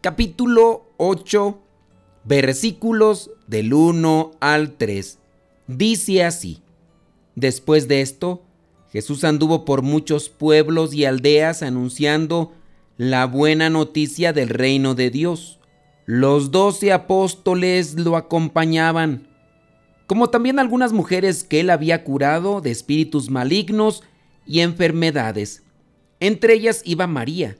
capítulo 8, versículos del 1 al 3. Dice así, después de esto, Jesús anduvo por muchos pueblos y aldeas anunciando la buena noticia del reino de Dios. Los doce apóstoles lo acompañaban, como también algunas mujeres que él había curado de espíritus malignos y enfermedades. Entre ellas iba María,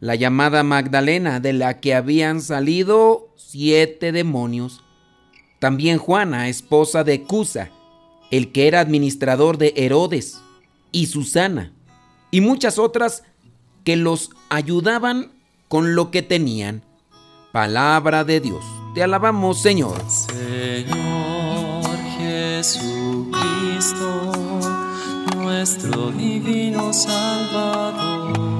la llamada Magdalena, de la que habían salido siete demonios. También Juana, esposa de Cusa, el que era administrador de Herodes, y Susana, y muchas otras que los ayudaban con lo que tenían. Palabra de Dios. Te alabamos, Señor. Señor Jesucristo nuestro divino Salvador.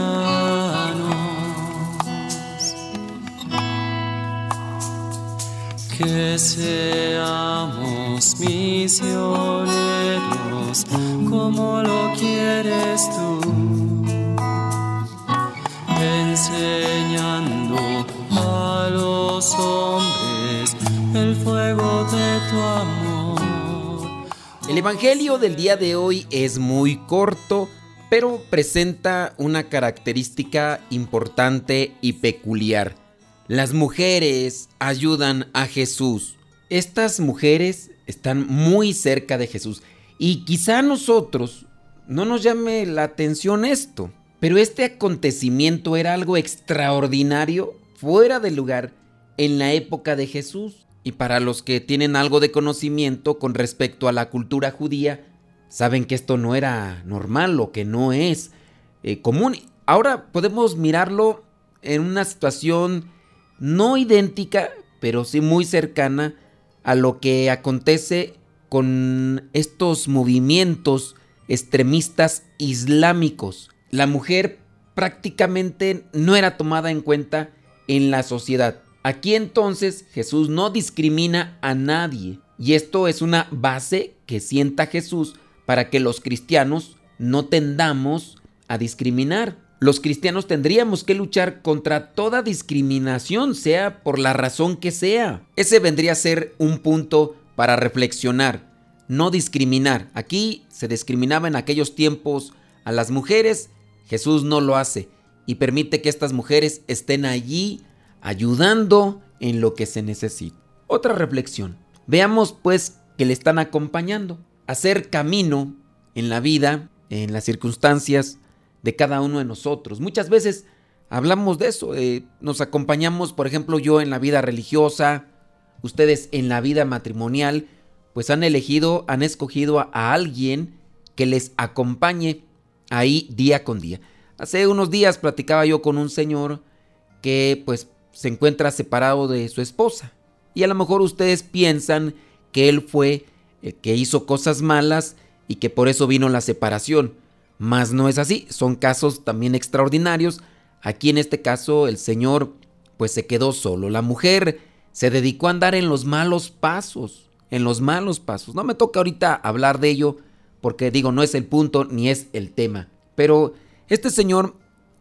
Que seamos misioneros como lo quieres tú, enseñando a los hombres el fuego de tu amor. El Evangelio del día de hoy es muy corto, pero presenta una característica importante y peculiar. Las mujeres ayudan a Jesús. Estas mujeres están muy cerca de Jesús y quizá a nosotros no nos llame la atención esto, pero este acontecimiento era algo extraordinario, fuera de lugar, en la época de Jesús. Y para los que tienen algo de conocimiento con respecto a la cultura judía, saben que esto no era normal o que no es eh, común. Ahora podemos mirarlo en una situación no idéntica, pero sí muy cercana a lo que acontece con estos movimientos extremistas islámicos. La mujer prácticamente no era tomada en cuenta en la sociedad. Aquí entonces Jesús no discrimina a nadie. Y esto es una base que sienta Jesús para que los cristianos no tendamos a discriminar. Los cristianos tendríamos que luchar contra toda discriminación, sea por la razón que sea. Ese vendría a ser un punto para reflexionar. No discriminar. Aquí se discriminaba en aquellos tiempos a las mujeres. Jesús no lo hace y permite que estas mujeres estén allí ayudando en lo que se necesita. Otra reflexión. Veamos pues que le están acompañando hacer camino en la vida, en las circunstancias de cada uno de nosotros. Muchas veces hablamos de eso, eh, nos acompañamos, por ejemplo, yo en la vida religiosa, ustedes en la vida matrimonial, pues han elegido, han escogido a, a alguien que les acompañe ahí día con día. Hace unos días platicaba yo con un señor que pues se encuentra separado de su esposa. Y a lo mejor ustedes piensan que él fue el que hizo cosas malas y que por eso vino la separación. Mas no es así, son casos también extraordinarios. Aquí en este caso el Señor pues se quedó solo. La mujer se dedicó a andar en los malos pasos, en los malos pasos. No me toca ahorita hablar de ello porque digo, no es el punto ni es el tema. Pero este Señor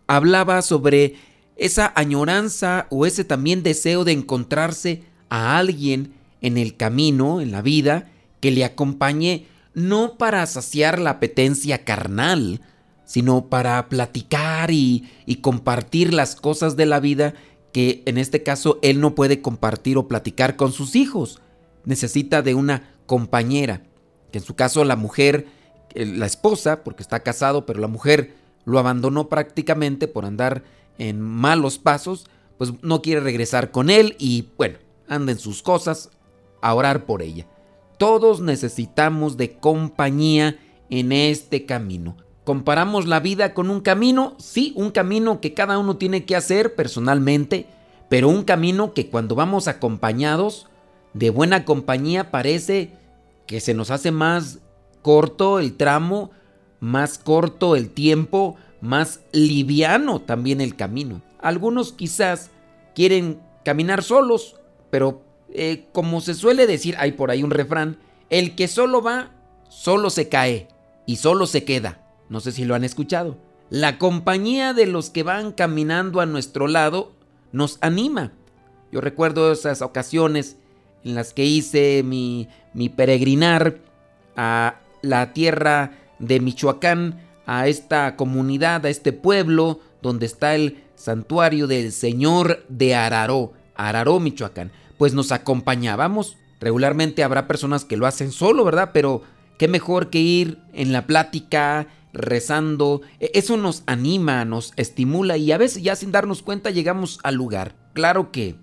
hablaba sobre esa añoranza o ese también deseo de encontrarse a alguien en el camino, en la vida, que le acompañe no para saciar la apetencia carnal, sino para platicar y, compartir las cosas de la vida que en este caso él no puede compartir o platicar con sus hijos. Necesita de una compañera, que en su caso la mujer, la esposa, porque está casado, pero la mujer lo abandonó prácticamente por andar en malos pasos, pues no quiere regresar con él y bueno, anda en sus cosas a orar por ella. Todos necesitamos de compañía en este camino. ¿Comparamos la vida con un camino? Sí, un camino que cada uno tiene que hacer personalmente, pero un camino que cuando vamos acompañados de buena compañía parece que se nos hace más corto el tramo, más corto el tiempo, más liviano también el camino. Algunos quizás quieren caminar solos, pero eh, como se suele decir, hay por ahí un refrán, el que solo va, solo se cae y solo se queda. No sé si lo han escuchado. La compañía de los que van caminando a nuestro lado nos anima. Yo recuerdo esas ocasiones en las que hice mi, mi peregrinar a la tierra de Michoacán, a esta comunidad, a este pueblo donde está el santuario del Señor de Araró, Araró, Michoacán. Pues nos acompañábamos. Regularmente habrá personas que lo hacen solo, ¿verdad? Pero qué mejor que ir en la plática, rezando. E, eso nos anima, nos estimula y a veces ya sin darnos cuenta llegamos al lugar. Claro que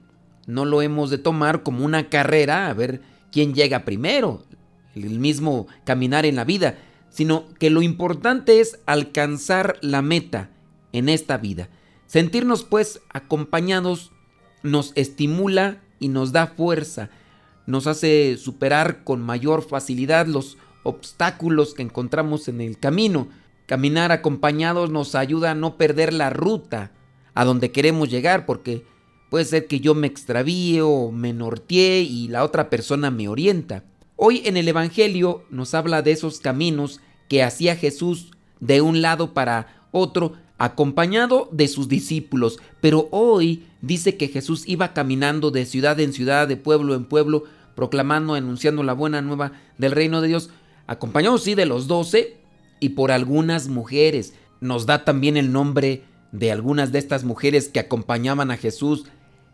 no lo hemos de tomar como una carrera a ver quién llega primero, el mismo caminar en la vida, sino que lo importante es alcanzar la meta en esta vida. Sentirnos pues acompañados nos estimula y nos da fuerza, nos hace superar con mayor facilidad los obstáculos que encontramos en el camino. Caminar acompañados nos ayuda a no perder la ruta a donde queremos llegar, porque puede ser que yo me extravíe o me norteé y la otra persona me orienta. Hoy en el Evangelio nos habla de esos caminos que hacía Jesús de un lado para otro, acompañado de sus discípulos, pero hoy dice que Jesús iba caminando de ciudad en ciudad, de pueblo en pueblo, proclamando, anunciando la buena nueva del reino de Dios, acompañado sí de los doce y por algunas mujeres. Nos da también el nombre de algunas de estas mujeres que acompañaban a Jesús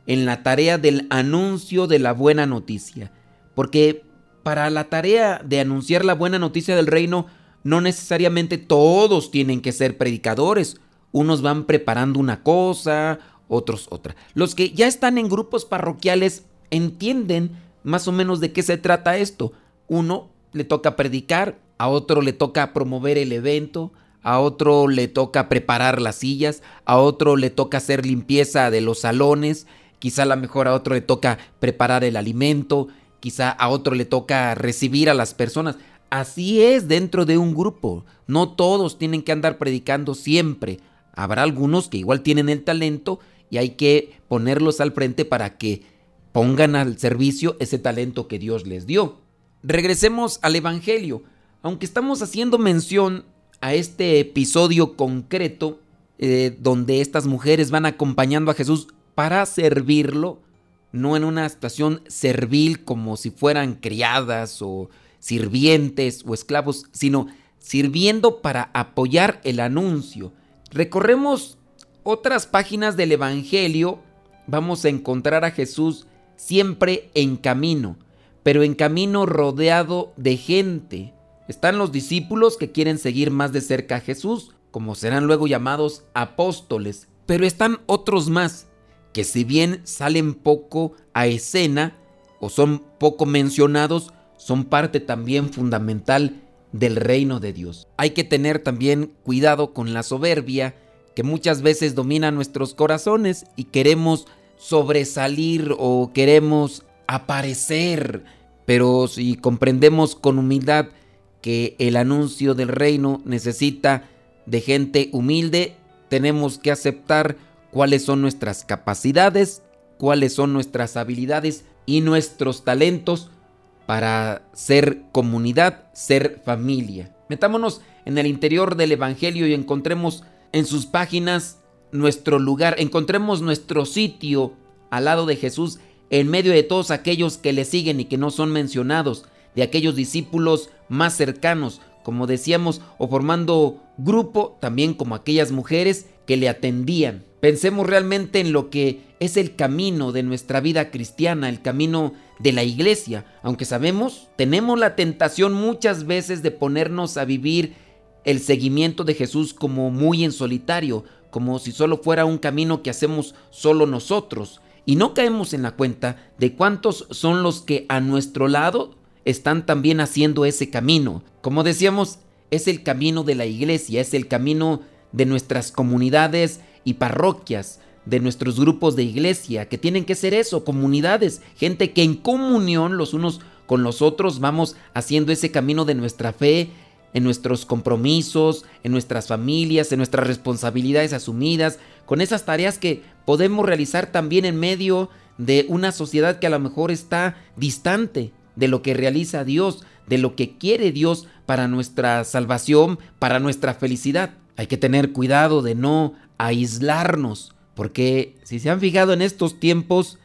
en la tarea del anuncio de la buena noticia, porque para la tarea de anunciar la buena noticia del reino, no necesariamente todos tienen que ser predicadores. Unos van preparando una cosa, otros otra. Los que ya están en grupos parroquiales entienden más o menos de qué se trata esto. Uno le toca predicar, a otro le toca promover el evento, a otro le toca preparar las sillas, a otro le toca hacer limpieza de los salones, quizá a lo mejor a otro le toca preparar el alimento, quizá a otro le toca recibir a las personas. Así es dentro de un grupo. No todos tienen que andar predicando siempre. Habrá algunos que igual tienen el talento y hay que ponerlos al frente para que pongan al servicio ese talento que Dios les dio. Regresemos al Evangelio. Aunque estamos haciendo mención a este episodio concreto eh, donde estas mujeres van acompañando a Jesús para servirlo, no en una situación servil como si fueran criadas o sirvientes o esclavos, sino sirviendo para apoyar el anuncio. Recorremos otras páginas del Evangelio, vamos a encontrar a Jesús siempre en camino, pero en camino rodeado de gente. Están los discípulos que quieren seguir más de cerca a Jesús, como serán luego llamados apóstoles, pero están otros más que si bien salen poco a escena o son poco mencionados, son parte también fundamental del reino de Dios. Hay que tener también cuidado con la soberbia que muchas veces domina nuestros corazones y queremos sobresalir o queremos aparecer, pero si comprendemos con humildad que el anuncio del reino necesita de gente humilde, tenemos que aceptar cuáles son nuestras capacidades, cuáles son nuestras habilidades y nuestros talentos para ser comunidad, ser familia. Metámonos en el interior del Evangelio y encontremos en sus páginas nuestro lugar, encontremos nuestro sitio al lado de Jesús en medio de todos aquellos que le siguen y que no son mencionados, de aquellos discípulos más cercanos, como decíamos, o formando grupo también como aquellas mujeres que le atendían. Pensemos realmente en lo que es el camino de nuestra vida cristiana, el camino de la iglesia, aunque sabemos, tenemos la tentación muchas veces de ponernos a vivir el seguimiento de Jesús como muy en solitario, como si solo fuera un camino que hacemos solo nosotros, y no caemos en la cuenta de cuántos son los que a nuestro lado están también haciendo ese camino. Como decíamos, es el camino de la iglesia, es el camino de nuestras comunidades y parroquias, de nuestros grupos de iglesia, que tienen que ser eso, comunidades, gente que en comunión los unos con los otros vamos haciendo ese camino de nuestra fe, en nuestros compromisos, en nuestras familias, en nuestras responsabilidades asumidas, con esas tareas que podemos realizar también en medio de una sociedad que a lo mejor está distante de lo que realiza Dios, de lo que quiere Dios para nuestra salvación, para nuestra felicidad. Hay que tener cuidado de no aislarnos, porque si se han fijado en estos tiempos,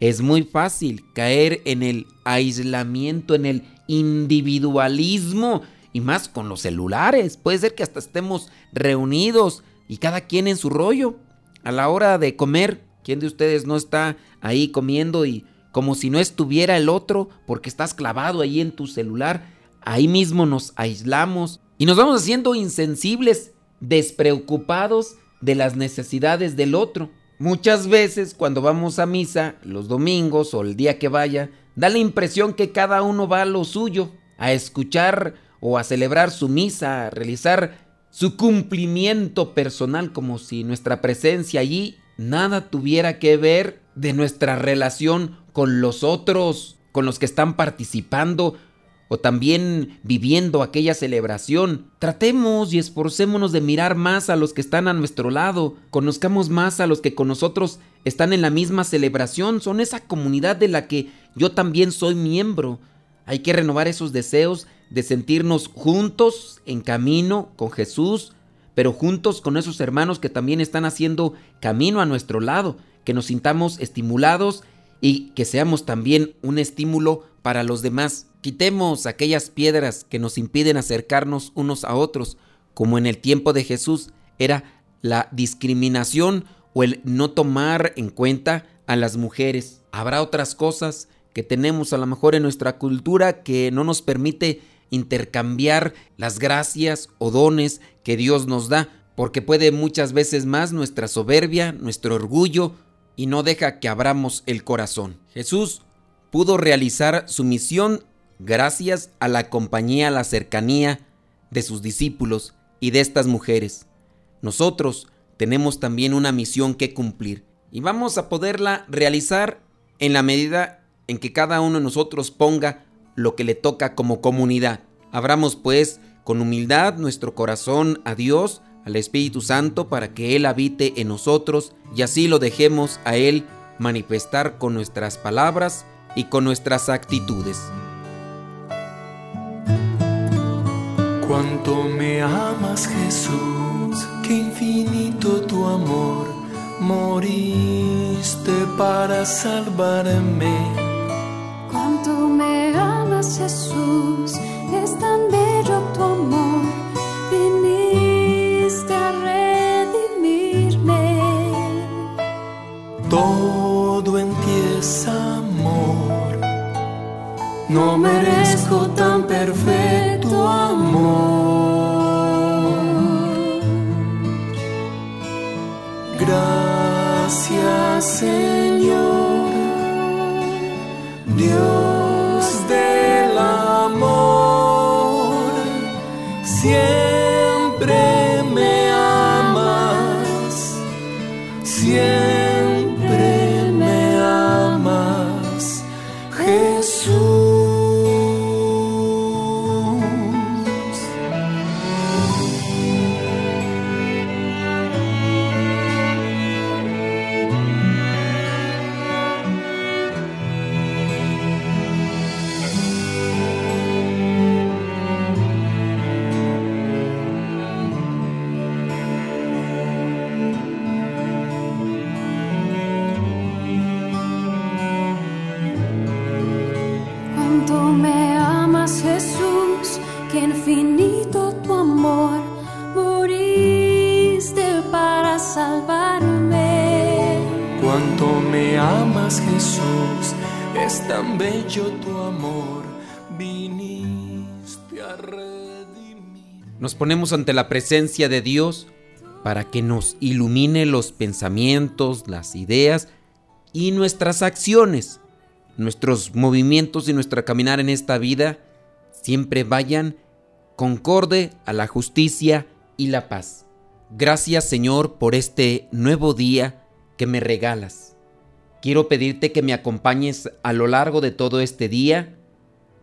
es muy fácil caer en el aislamiento, en el individualismo, y más con los celulares. Puede ser que hasta estemos reunidos y cada quien en su rollo. A la hora de comer, ¿quién de ustedes no está ahí comiendo y como si no estuviera el otro porque estás clavado ahí en tu celular? Ahí mismo nos aislamos y nos vamos haciendo insensibles, despreocupados de las necesidades del otro. Muchas veces cuando vamos a misa, los domingos o el día que vaya, da la impresión que cada uno va a lo suyo, a escuchar o a celebrar su misa, a realizar su cumplimiento personal como si nuestra presencia allí nada tuviera que ver de nuestra relación con los otros, con los que están participando o también viviendo aquella celebración. Tratemos y esforcémonos de mirar más a los que están a nuestro lado, conozcamos más a los que con nosotros están en la misma celebración, son esa comunidad de la que yo también soy miembro. Hay que renovar esos deseos de sentirnos juntos en camino con Jesús, pero juntos con esos hermanos que también están haciendo camino a nuestro lado, que nos sintamos estimulados y que seamos también un estímulo para los demás. Quitemos aquellas piedras que nos impiden acercarnos unos a otros, como en el tiempo de Jesús era la discriminación o el no tomar en cuenta a las mujeres. Habrá otras cosas que tenemos a lo mejor en nuestra cultura que no nos permite intercambiar las gracias o dones que Dios nos da, porque puede muchas veces más nuestra soberbia, nuestro orgullo, y no deja que abramos el corazón. Jesús pudo realizar su misión gracias a la compañía, la cercanía de sus discípulos y de estas mujeres. Nosotros tenemos también una misión que cumplir y vamos a poderla realizar en la medida en que cada uno de nosotros ponga lo que le toca como comunidad. Abramos pues con humildad nuestro corazón a Dios, al Espíritu Santo, para que Él habite en nosotros y así lo dejemos a Él manifestar con nuestras palabras y con nuestras actitudes. Cuánto me amas Jesús, qué infinito tu amor, moriste para salvarme Cuánto me amas Jesús, es tan bello siempre infinito tu amor, moriste para salvarme. Cuánto me amas Jesús, es tan bello tu amor, viniste a redimir. Nos ponemos ante la presencia de Dios para que nos ilumine los pensamientos, las ideas y nuestras acciones, nuestros movimientos y nuestra caminar en esta vida siempre vayan concorde a la justicia y la paz. Gracias Señor por este nuevo día que me regalas. Quiero pedirte que me acompañes a lo largo de todo este día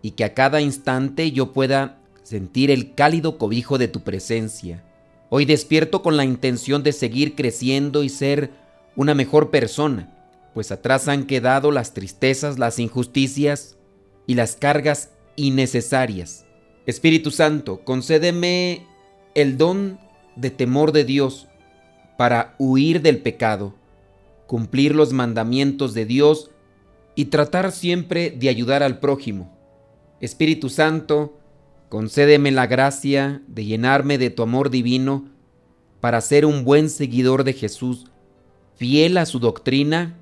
y que a cada instante yo pueda sentir el cálido cobijo de tu presencia. Hoy despierto con la intención de seguir creciendo y ser una mejor persona, pues atrás han quedado las tristezas, las injusticias y las cargas innecesarias. Espíritu Santo, concédeme el don de temor de Dios para huir del pecado, cumplir los mandamientos de Dios y tratar siempre de ayudar al prójimo. Espíritu Santo, concédeme la gracia de llenarme de tu amor divino para ser un buen seguidor de Jesús, fiel a su doctrina,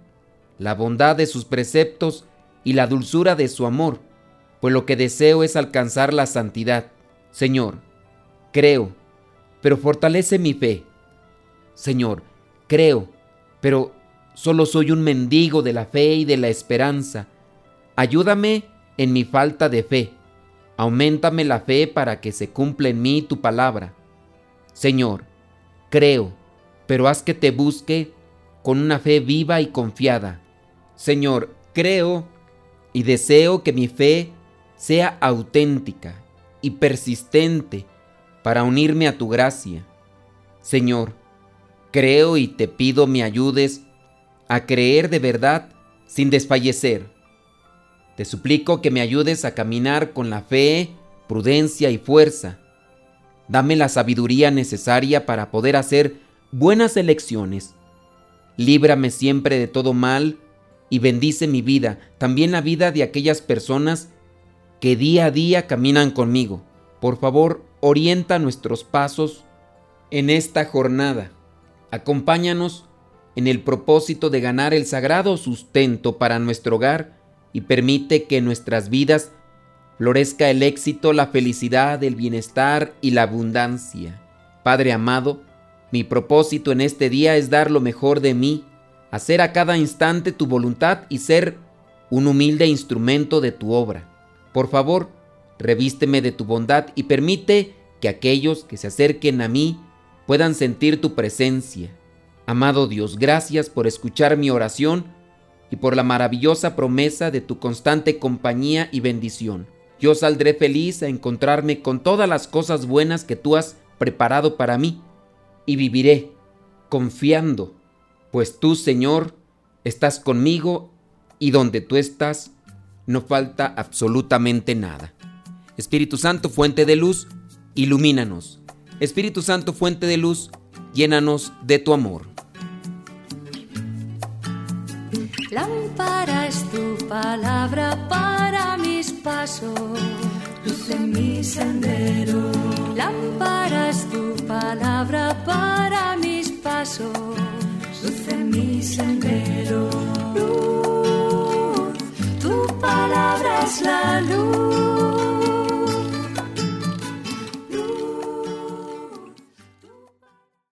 la bondad de sus preceptos y la dulzura de su amor, pues lo que deseo es alcanzar la santidad. Señor, creo pero fortalece mi fe. Señor, creo, pero solo soy un mendigo de la fe y de la esperanza. Ayúdame en mi falta de fe. Aumentame la fe para que se cumpla en mí tu palabra. Señor, creo, pero haz que te busque con una fe viva y confiada. Señor, creo y deseo que mi fe sea auténtica y persistente para unirme a tu gracia. Señor, creo y te pido me ayudes a creer de verdad sin desfallecer. Te suplico que me ayudes a caminar con la fe, prudencia y fuerza. Dame la sabiduría necesaria para poder hacer buenas elecciones. Líbrame siempre de todo mal y bendice mi vida, también la vida de aquellas personas que día a día caminan conmigo. Por favor, orienta nuestros pasos en esta jornada. Acompáñanos en el propósito de ganar el sagrado sustento para nuestro hogar y permite que en nuestras vidas florezca el éxito, la felicidad, el bienestar y la abundancia. Padre amado, mi propósito en este día es dar lo mejor de mí, hacer a cada instante tu voluntad y ser un humilde instrumento de tu obra. Por favor, revísteme de tu bondad y permite que aquellos que se acerquen a mí puedan sentir tu presencia. Amado Dios, gracias por escuchar mi oración y por la maravillosa promesa de tu constante compañía y bendición. Yo saldré feliz a encontrarme con todas las cosas buenas que tú has preparado para mí y viviré confiando, pues tú, Señor, estás conmigo y donde tú estás no falta absolutamente nada. Espíritu Santo, fuente de luz, ilumínanos. Espíritu Santo, fuente de luz, llénanos de tu amor. Lámpara es tu palabra para mis pasos, luz en mi sendero. Lámpara es tu palabra para mis pasos, luz en mi sendero palabra es la luz.